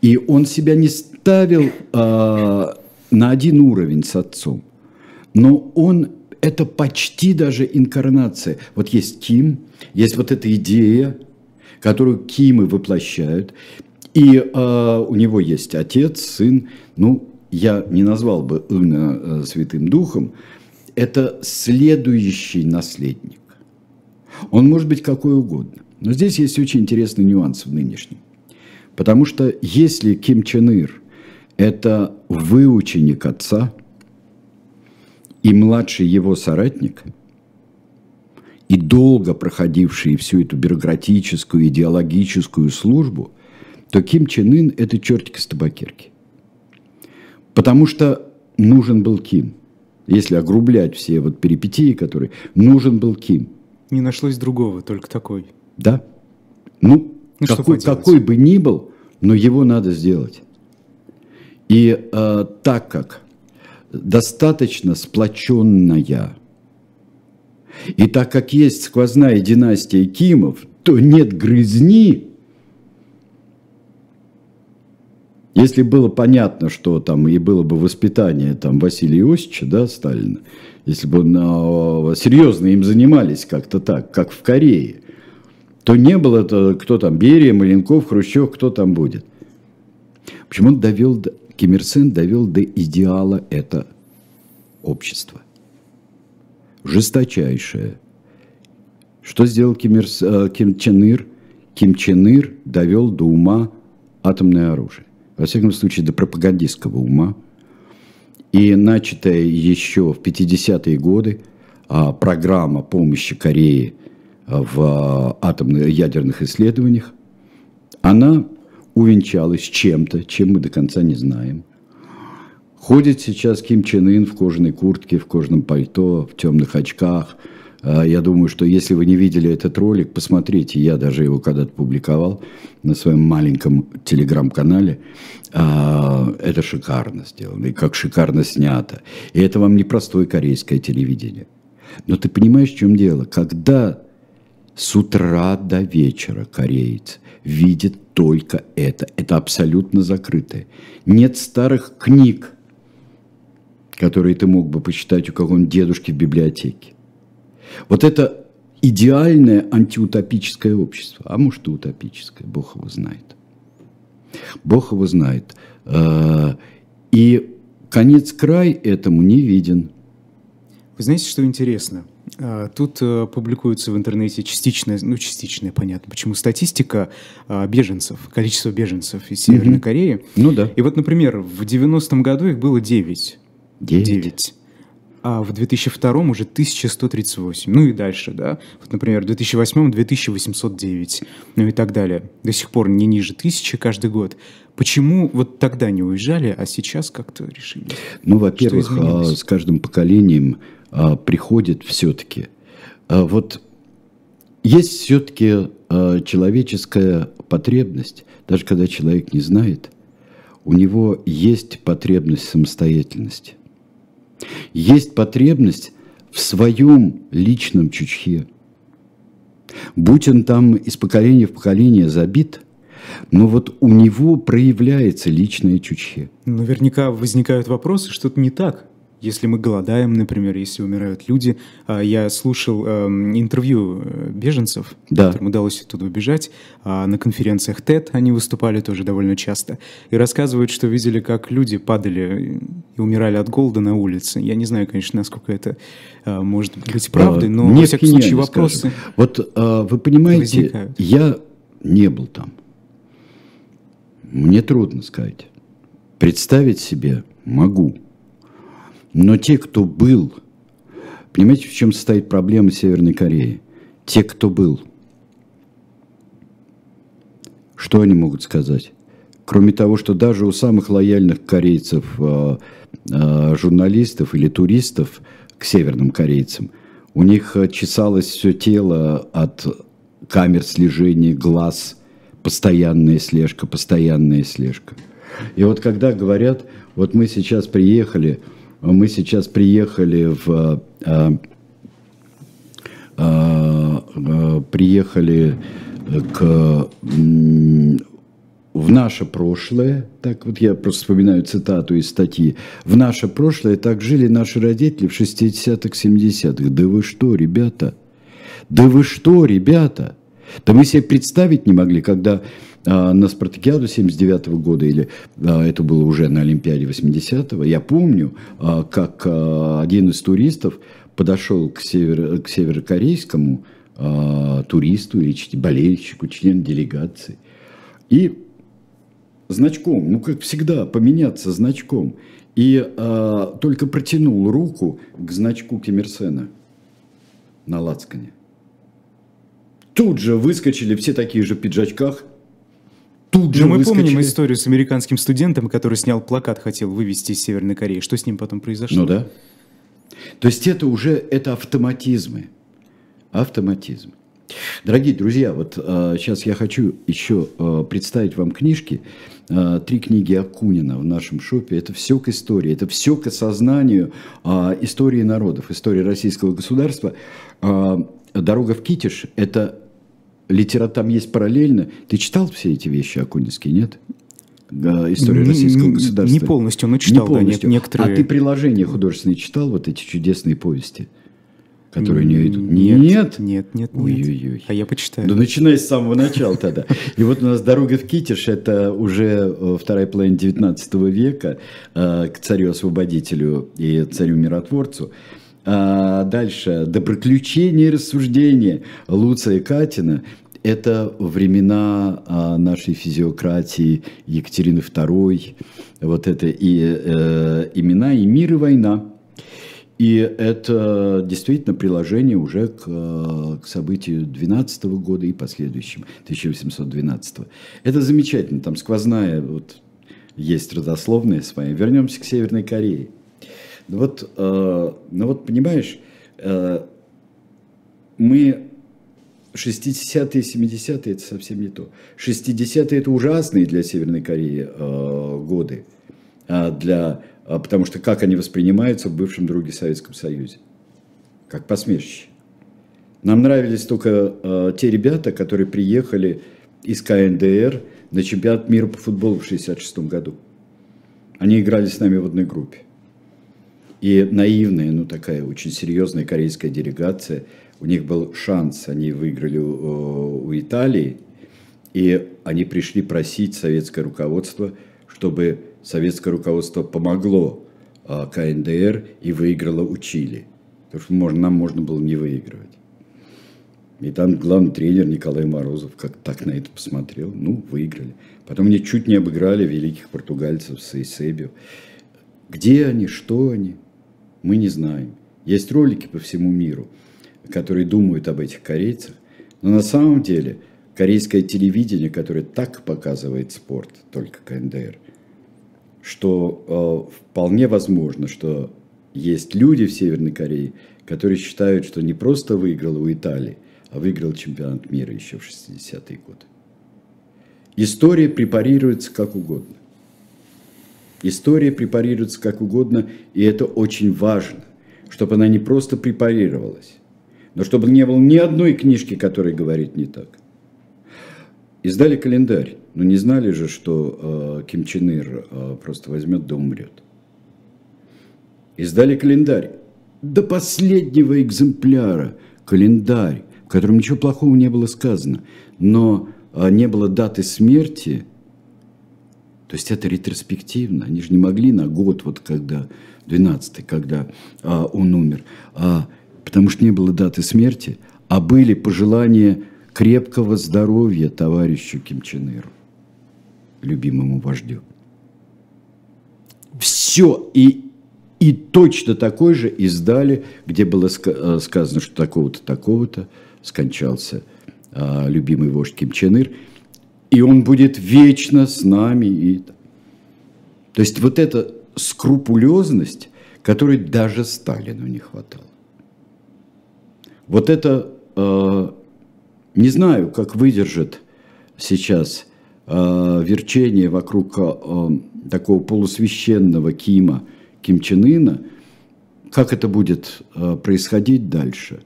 И он себя не ставил э, на один уровень с отцом. Но он это почти даже инкарнация. Вот есть Ким, есть вот эта идея, которую Кимы воплощают. И э, у него есть отец, сын. Ну, я не назвал бы Ына э, Святым Духом. Это следующий наследник. Он может быть какой угодно. Но здесь есть очень интересный нюанс в нынешнем. Потому что если Ким Чен Ир – это выученик отца и младший его соратник, и долго проходивший всю эту бюрократическую, идеологическую службу, то Ким Чен Ын – это чертик из табакерки. Потому что нужен был Ким. Если огрублять все вот перипетии, которые... Нужен был Ким. Не нашлось другого, только такой. Да. Ну, ну какой, какой бы ни был, но его надо сделать. И э, так как достаточно сплоченная, и так как есть сквозная династия Кимов, то нет грызни, Если было понятно, что там и было бы воспитание там Василия Иосифовича, да, Сталина, если бы ну, серьезно им занимались как-то так, как в Корее, то не было, то, кто там, Берия, Маленков, Хрущев, кто там будет. Почему он довел, Ким Ир Сен довел до идеала это общество. Жесточайшее. Что сделал Ким, Ир, э, Ким Чен Ир? Ким Чен Ир довел до ума атомное оружие во всяком случае, до пропагандистского ума. И начатая еще в 50-е годы а, программа помощи Корее в а, атомных ядерных исследованиях, она увенчалась чем-то, чем мы до конца не знаем. Ходит сейчас Ким Чен Ын в кожаной куртке, в кожаном пальто, в темных очках – а, я думаю, что если вы не видели этот ролик, посмотрите. Я даже его когда-то публиковал на своем маленьком телеграм-канале. А, это шикарно сделано. И как шикарно снято. И это вам не простое корейское телевидение. Но ты понимаешь, в чем дело? Когда с утра до вечера кореец видит только это. Это абсолютно закрытое. Нет старых книг, которые ты мог бы почитать у какого-нибудь дедушки в библиотеке. Вот это идеальное антиутопическое общество, а может и утопическое, Бог его знает. Бог его знает. А, и конец-край этому не виден. Вы знаете, что интересно? А, тут э, публикуется в интернете частичная, ну частичная, понятно, почему статистика а, беженцев, количество беженцев из Северной угу. Кореи. Ну да. И вот, например, в 90-м году их было 9. 9. 9 а в 2002 уже 1138, ну и дальше, да. Вот, например, в 2008 2809, ну и так далее. До сих пор не ниже тысячи каждый год. Почему вот тогда не уезжали, а сейчас как-то решили? Ну, во-первых, а, с каждым поколением а, приходит все-таки. А, вот есть все-таки человеческая потребность, даже когда человек не знает, у него есть потребность самостоятельности. Есть потребность в своем личном чучхе. Будь он там из поколения в поколение забит, но вот у него проявляется личное чучхе. Наверняка возникают вопросы, что-то не так если мы голодаем, например, если умирают люди. А, я слушал эм, интервью э, беженцев, да. которым удалось оттуда убежать. А, на конференциях TED они выступали тоже довольно часто. И рассказывают, что видели, как люди падали и умирали от голода на улице. Я не знаю, конечно, насколько это э, может быть правдой, но, во всяком случае, вопросы скажем. Вот э, вы понимаете, возникают. я не был там. Мне трудно сказать. Представить себе могу – но те, кто был, понимаете, в чем состоит проблема Северной Кореи? Те, кто был, что они могут сказать? Кроме того, что даже у самых лояльных корейцев, э, э, журналистов или туристов к северным корейцам, у них чесалось все тело от камер слежения глаз, постоянная слежка, постоянная слежка. И вот когда говорят, вот мы сейчас приехали, мы сейчас приехали в а, а, а, приехали к в наше прошлое, так вот я просто вспоминаю цитату из статьи, в наше прошлое так жили наши родители в 60-х, 70-х. Да вы что, ребята? Да вы что, ребята? Да мы себе представить не могли, когда на спартакиаду 79 -го года, или а, это было уже на Олимпиаде 80-го, я помню, а, как один из туристов подошел к, северо, к северокорейскому туристу или болельщику, члену делегации. И значком, ну как всегда, поменяться значком. И э, только протянул руку к значку Кемерсена на лацкане. Тут же выскочили все такие же пиджачках. Тут же Но мы выскочили. помним историю с американским студентом, который снял плакат, хотел вывести из Северной Кореи. Что с ним потом произошло? Ну да. То есть это уже это автоматизмы. Автоматизм. Дорогие друзья, вот э, сейчас я хочу еще э, представить вам книжки. Э, три книги Акунина в нашем шопе. Это все к истории, это все к осознанию э, истории народов, истории российского государства. Э, «Дорога в Китиш» – это литература, там есть параллельно. Ты читал все эти вещи Акунинские, нет? история российского государства. Не полностью, но читал, не полностью. Да, некоторые. А ты приложения художественные читал, вот эти чудесные повести? которые у нее идут? Нет, нет, нет, нет. Ой-ой-ой. А я почитаю. Ну, начинай с самого начала тогда. И вот у нас «Дорога в Китиш» – это уже э, вторая половина 19 века э, к царю-освободителю и царю-миротворцу. А дальше «Доброключение и рассуждение» Луция Катина это времена а, нашей физиократии Екатерины II, вот это и э, имена, и мир, и война. И это действительно приложение уже к, к событию 12 года и последующим, 1812. Это замечательно, там сквозная, вот есть родословная своя. Вернемся к Северной Корее. Вот, э, ну вот понимаешь, э, мы 60-е, 70-е это совсем не то. 60-е это ужасные для Северной Кореи э, годы. Для, потому что как они воспринимаются в бывшем друге Советском Союзе. Как посмешище. Нам нравились только э, те ребята, которые приехали из КНДР на чемпионат мира по футболу в 66 году. Они играли с нами в одной группе. И наивная, ну такая очень серьезная корейская делегация – у них был шанс, они выиграли у, у Италии, и они пришли просить советское руководство, чтобы советское руководство помогло а, КНДР и выиграло у Чили. Потому что можно, нам можно было не выигрывать. И там главный тренер Николай Морозов как так на это посмотрел. Ну, выиграли. Потом мне чуть не обыграли великих португальцев с Эйсебио. Где они, что они, мы не знаем. Есть ролики по всему миру – которые думают об этих корейцах. Но на самом деле корейское телевидение, которое так показывает спорт, только КНДР, что э, вполне возможно, что есть люди в Северной Корее, которые считают, что не просто выиграл у Италии, а выиграл чемпионат мира еще в 60-е годы. История препарируется как угодно. История препарируется как угодно, и это очень важно, чтобы она не просто препарировалась, но чтобы не было ни одной книжки, которая говорит не так. Издали календарь, но не знали же, что э, Ким Чен Ир э, просто возьмет да умрет. Издали календарь. До последнего экземпляра календарь, в котором ничего плохого не было сказано, но э, не было даты смерти. То есть это ретроспективно. Они же не могли на год, вот когда, 12-й, когда э, он умер. А потому что не было даты смерти, а были пожелания крепкого здоровья товарищу Ким Чен Иру, любимому вождю. Все, и, и точно такой же издали, где было э, сказано, что такого-то, такого-то скончался а, любимый вождь Ким Чен Ир, и он будет вечно с нами. И... То есть вот эта скрупулезность, которой даже Сталину не хватало. Вот это, э, не знаю, как выдержит сейчас э, верчение вокруг э, такого полусвященного Кима, Ким Чен Ына, как это будет э, происходить дальше?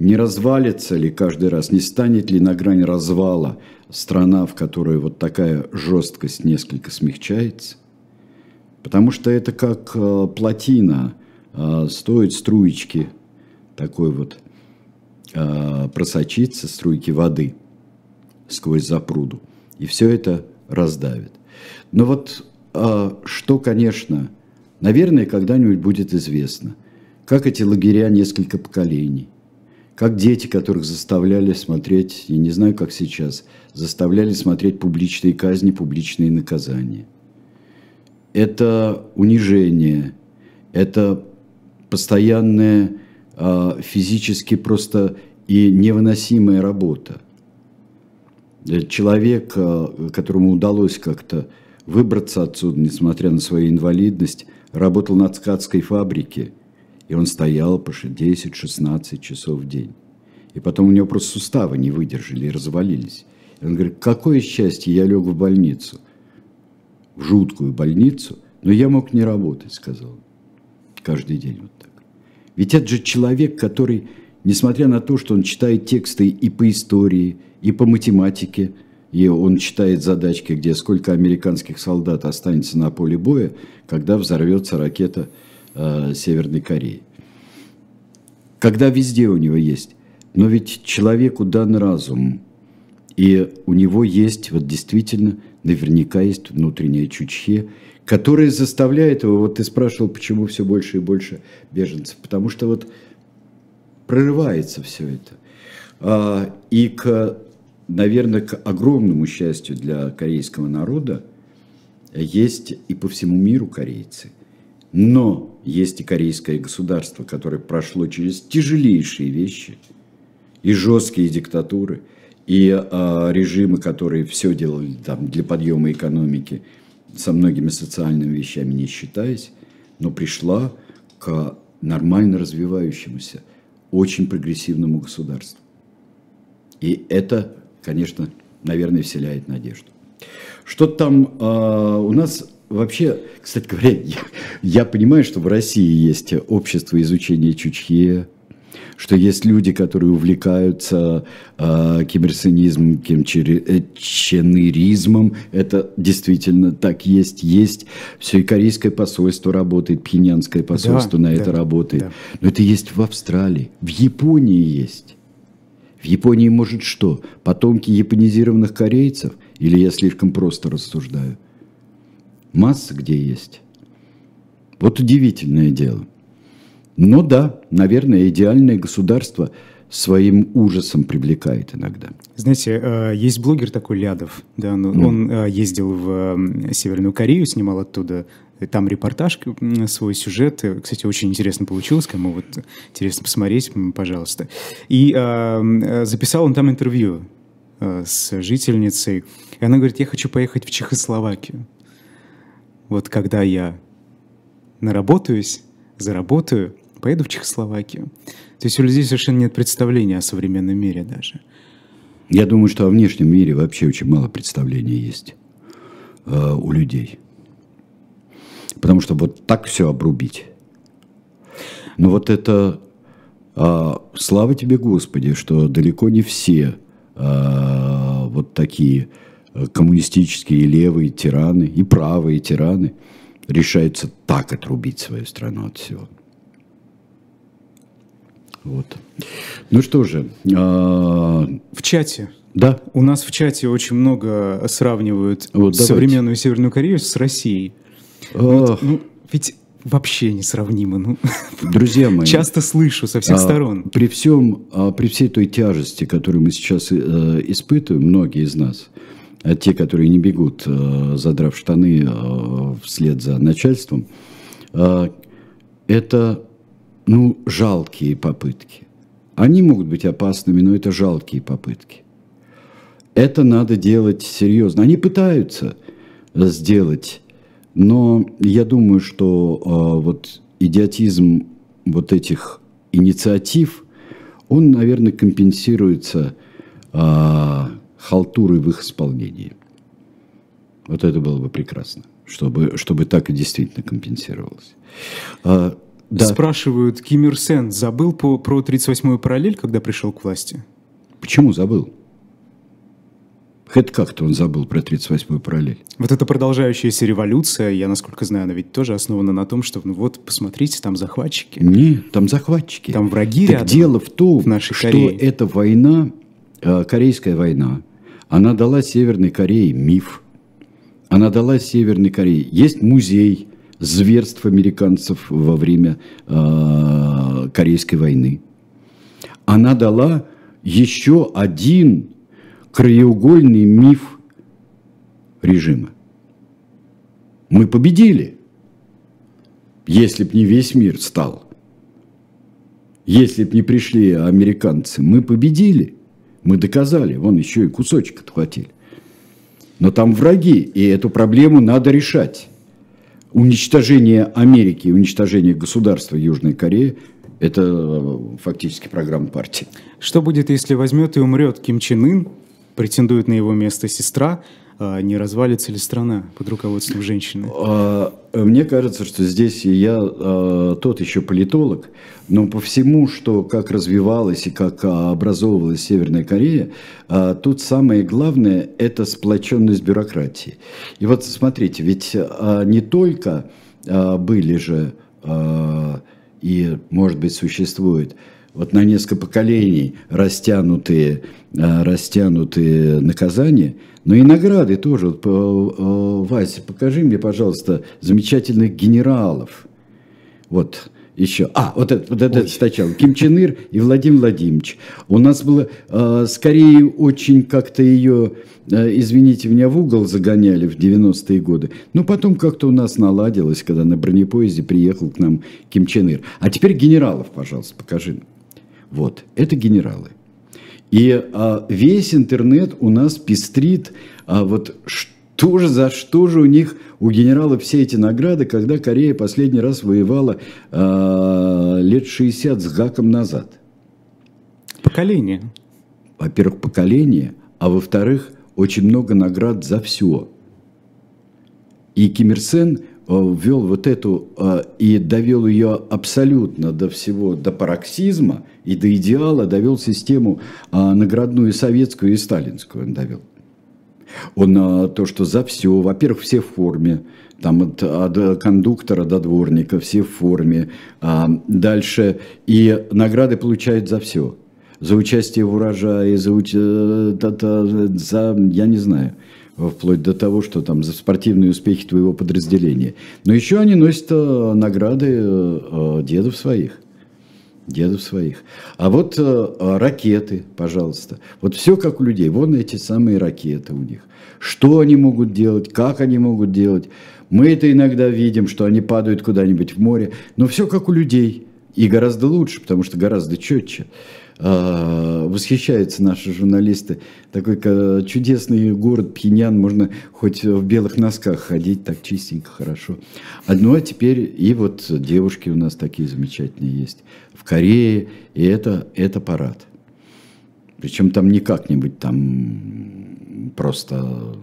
Не развалится ли каждый раз, не станет ли на грани развала страна, в которой вот такая жесткость несколько смягчается? Потому что это как э, плотина, э, стоит струечки такой вот э, просочиться струйки воды сквозь запруду. И все это раздавит. Но вот э, что, конечно, наверное, когда-нибудь будет известно, как эти лагеря несколько поколений, как дети, которых заставляли смотреть, я не знаю, как сейчас, заставляли смотреть публичные казни, публичные наказания. Это унижение, это постоянная а, физически просто и невыносимая работа. Человек, а, которому удалось как-то выбраться отсюда, несмотря на свою инвалидность, работал на ткацкой фабрике, и он стоял по 10-16 часов в день. И потом у него просто суставы не выдержали и развалились. И он говорит, какое счастье, я лег в больницу, в жуткую больницу, но я мог не работать, сказал каждый день вот так. Ведь это же человек, который, несмотря на то, что он читает тексты и по истории, и по математике, и он читает задачки, где сколько американских солдат останется на поле боя, когда взорвется ракета э, Северной Кореи. Когда везде у него есть. Но ведь человеку дан разум, и у него есть, вот действительно, наверняка есть внутреннее чутье, которое заставляет его, вот ты спрашивал, почему все больше и больше беженцев, потому что вот прорывается все это. А, и к наверное, к огромному счастью для корейского народа, есть и по всему миру корейцы. Но есть и корейское государство, которое прошло через тяжелейшие вещи, и жесткие диктатуры, и а, режимы, которые все делали там, для подъема экономики, со многими социальными вещами не считаясь, но пришла к нормально развивающемуся, очень прогрессивному государству. И это конечно, наверное, вселяет надежду. Что там э, у нас вообще, кстати говоря, я, я понимаю, что в России есть общество изучения чучхе, что есть люди, которые увлекаются э, кимерсонизмом, кемченеризмом. Это действительно так есть. Есть. Все и корейское посольство работает, пхенянское посольство да, на да, это работает. Да. Но это есть в Австралии, в Японии есть. В Японии может что? Потомки японизированных корейцев? Или я слишком просто рассуждаю? Масса где есть. Вот удивительное дело. Но да, наверное, идеальное государство своим ужасом привлекает иногда. Знаете, э, есть блогер такой Лядов, да, он, mm. он э, ездил в Северную Корею, снимал оттуда там репортаж, свой сюжет. Кстати, очень интересно получилось. Кому вот интересно посмотреть, пожалуйста. И э, записал он там интервью э, с жительницей. И она говорит, я хочу поехать в Чехословакию. Вот когда я наработаюсь, заработаю, поеду в Чехословакию. То есть у людей совершенно нет представления о современном мире даже. Я думаю, что о внешнем мире вообще очень мало представления есть э, у людей. Потому что вот так все обрубить. Но вот это а, слава тебе, Господи, что далеко не все а, вот такие э, коммунистические левые тираны и правые тираны решаются так отрубить свою страну от всего. Вот. Ну что же. А... В чате. Да. У нас в чате очень много сравнивают вот, современную Северную Корею с Россией. Вот, ну, ведь вообще несравнимо. Ну, Друзья мои, часто слышу со всех а, сторон. При всем, а, при всей той тяжести, которую мы сейчас э, испытываем, многие из нас, а те, которые не бегут, э, задрав штаны э, вслед за начальством, э, это ну, жалкие попытки. Они могут быть опасными, но это жалкие попытки. Это надо делать серьезно. Они пытаются сделать но я думаю, что вот идиотизм вот этих инициатив, он, наверное, компенсируется халтурой в их исполнении. Вот это было бы прекрасно, чтобы, чтобы так и действительно компенсировалось. А, да. Спрашивают, Ким Ир Сен забыл по, про 38-ю параллель, когда пришел к власти? Почему забыл? Это как-то он забыл про 38-ю параллель. Вот эта продолжающаяся революция, я, насколько знаю, она ведь тоже основана на том, что, ну вот, посмотрите, там захватчики. Нет, там захватчики. Там враги так рядом. дело в том, в нашей что Корее. эта война, э, Корейская война, она дала Северной Корее миф. Она дала Северной Корее. Есть музей зверств американцев во время э, Корейской войны. она дала еще один краеугольный миф режима. Мы победили, если б не весь мир стал. Если б не пришли американцы, мы победили. Мы доказали, вон еще и кусочек отхватили. Но там враги, и эту проблему надо решать. Уничтожение Америки, уничтожение государства Южной Кореи – это э, фактически программа партии. Что будет, если возьмет и умрет Ким Чен Ын, претендует на его место сестра, не развалится ли страна под руководством женщины? А, мне кажется, что здесь я а, тот еще политолог, но по всему, что как развивалась и как образовывалась Северная Корея, тут самое главное – это сплоченность бюрократии. И вот смотрите, ведь не только были же и, может быть, существуют вот на несколько поколений растянутые, растянутые наказания – но и награды тоже. Вот, э, Вася, покажи мне, пожалуйста, замечательных генералов. Вот еще. А, вот это, вот это сначала. Ким Чен Ир и Владимир Владимирович. У нас было, э, скорее, очень как-то ее, э, извините меня, в угол загоняли в 90-е годы. Но потом как-то у нас наладилось, когда на бронепоезде приехал к нам Ким Чен Ир. А теперь генералов, пожалуйста, покажи. Вот, это генералы. И а, весь интернет у нас пестрит, а вот что же, за что же у них, у генералов все эти награды, когда Корея последний раз воевала а, лет 60 с гаком назад? Поколение. Во-первых, поколение, а во-вторых, очень много наград за все. И Ким Ир Сен ввел вот эту э, и довел ее абсолютно до всего, до пароксизма и до идеала, довел систему э, наградную советскую и сталинскую он довел. Он то, что за все, во-первых, все в форме, там от, от кондуктора до дворника, все в форме. Дальше и награды получают за все. За участие в урожае, за, за я не знаю, вплоть до того, что там за спортивные успехи твоего подразделения. Но еще они носят э, награды э, э, дедов своих. Дедов своих. А вот ракеты, пожалуйста. Вот все как у людей. Вон эти самые ракеты у них. Что они могут делать, как они могут делать. Мы это иногда видим, что они падают куда-нибудь в море. Но все как у людей. И гораздо лучше, потому что гораздо четче. А, восхищаются наши журналисты. Такой чудесный город Пхеньян, можно хоть в белых носках ходить, так чистенько, хорошо. Ну а теперь и вот девушки у нас такие замечательные есть. В Корее, и это, это парад. Причем там не как-нибудь там просто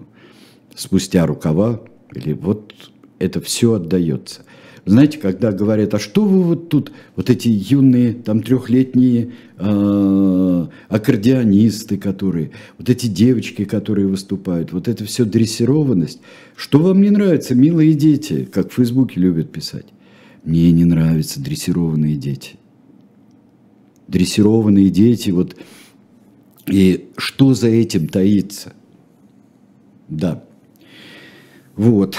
спустя рукава, или вот это все отдается. Знаете, когда говорят, а что вы вот тут, вот эти юные, там трехлетние э, аккордеонисты, которые, вот эти девочки, которые выступают, вот это все дрессированность. Что вам не нравится, милые дети, как в Фейсбуке любят писать? Мне не нравятся дрессированные дети. Дрессированные дети, вот, и что за этим таится? Да. Вот.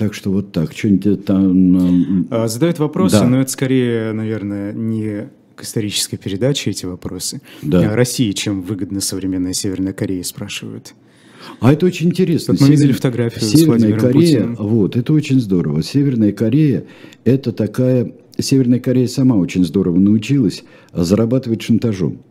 Так что вот так. Что-нибудь там... А, задают вопросы, да. но это скорее, наверное, не к исторической передаче эти вопросы. Да. А России чем выгодна современная Северная Корея, спрашивают. А это очень интересно. Вот мы видели фотографию Северная с Корея, Путиным. вот, это очень здорово. Северная Корея – это такая... Северная Корея сама очень здорово научилась зарабатывать шантажом.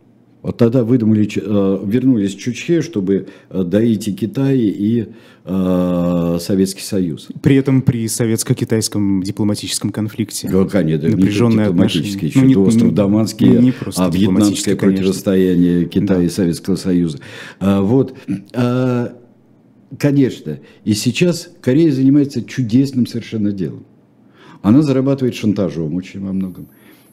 Вот тогда выдумали, э, вернулись Чучхе, чтобы э, доить и Китай, и э, Советский Союз. При этом при советско-китайском дипломатическом конфликте. Ну, конечно, напряженные дипломатические, еще ну, остров Даманский, не, не а вьетнамское противостояние Китая да. и Советского Союза. А, вот. А, конечно. И сейчас Корея занимается чудесным совершенно делом. Она зарабатывает шантажом очень во многом.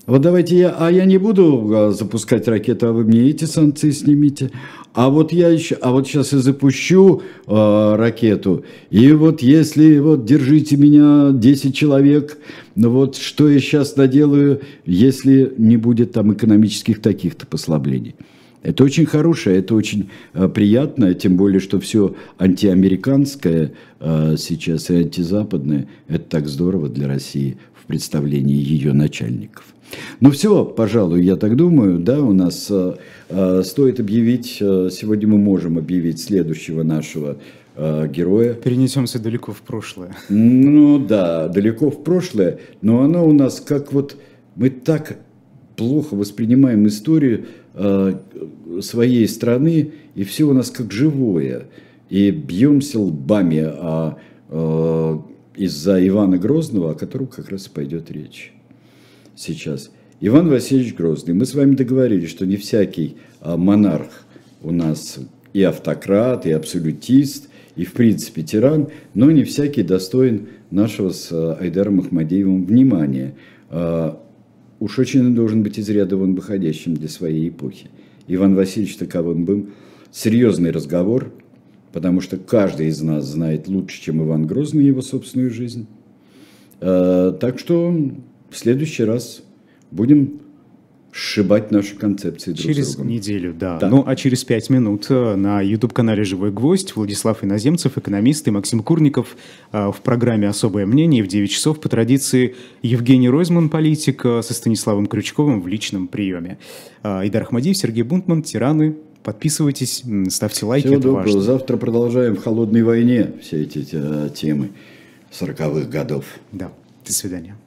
Вот давайте я, а я не буду а, запускать ракеты, а вы мне эти санкции снимите. А вот я еще, а вот сейчас я запущу э, ракету, и вот если вот держите меня 10 человек, ну вот что я сейчас наделаю, если не будет там экономических таких-то послаблений. Это очень хорошее, это очень э, приятно, тем более, что все антиамериканское э, сейчас и антизападное, это так здорово для России представлении ее начальников. Ну все, пожалуй, я так думаю, да, у нас э, э, стоит объявить, э, сегодня мы можем объявить следующего нашего э, героя. Перенесемся далеко в прошлое. Ну да, далеко в прошлое, но оно у нас как вот, мы так плохо воспринимаем историю э, своей страны, и все у нас как живое. И бьемся лбами а, э, из-за Ивана Грозного, о котором как раз и пойдет речь сейчас. Иван Васильевич Грозный. Мы с вами договорились, что не всякий а, монарх у нас и автократ, и абсолютист, и в принципе тиран, но не всякий достоин нашего с а, Айдаром Ахмадеевым внимания. А, уж очень он должен быть из ряда вон выходящим для своей эпохи. Иван Васильевич таковым был. Серьезный разговор, потому что каждый из нас знает лучше, чем Иван Грозный, его собственную жизнь. Так что в следующий раз будем сшибать наши концепции друг Через с другом. неделю, да. да. Ну, а через пять минут э, на YouTube-канале «Живой гвоздь» Владислав Иноземцев, экономист, и Максим Курников э, в программе «Особое мнение» в 9 часов по традиции Евгений Ройзман, политик, э, со Станиславом Крючковым в личном приеме. Идар Ахмадиев, Сергей Бунтман, «Тираны». Подписывайтесь, ставьте лайки, Всего доброго. Важно. Завтра продолжаем в «Холодной войне» все эти темы 40-х годов. Да. До свидания.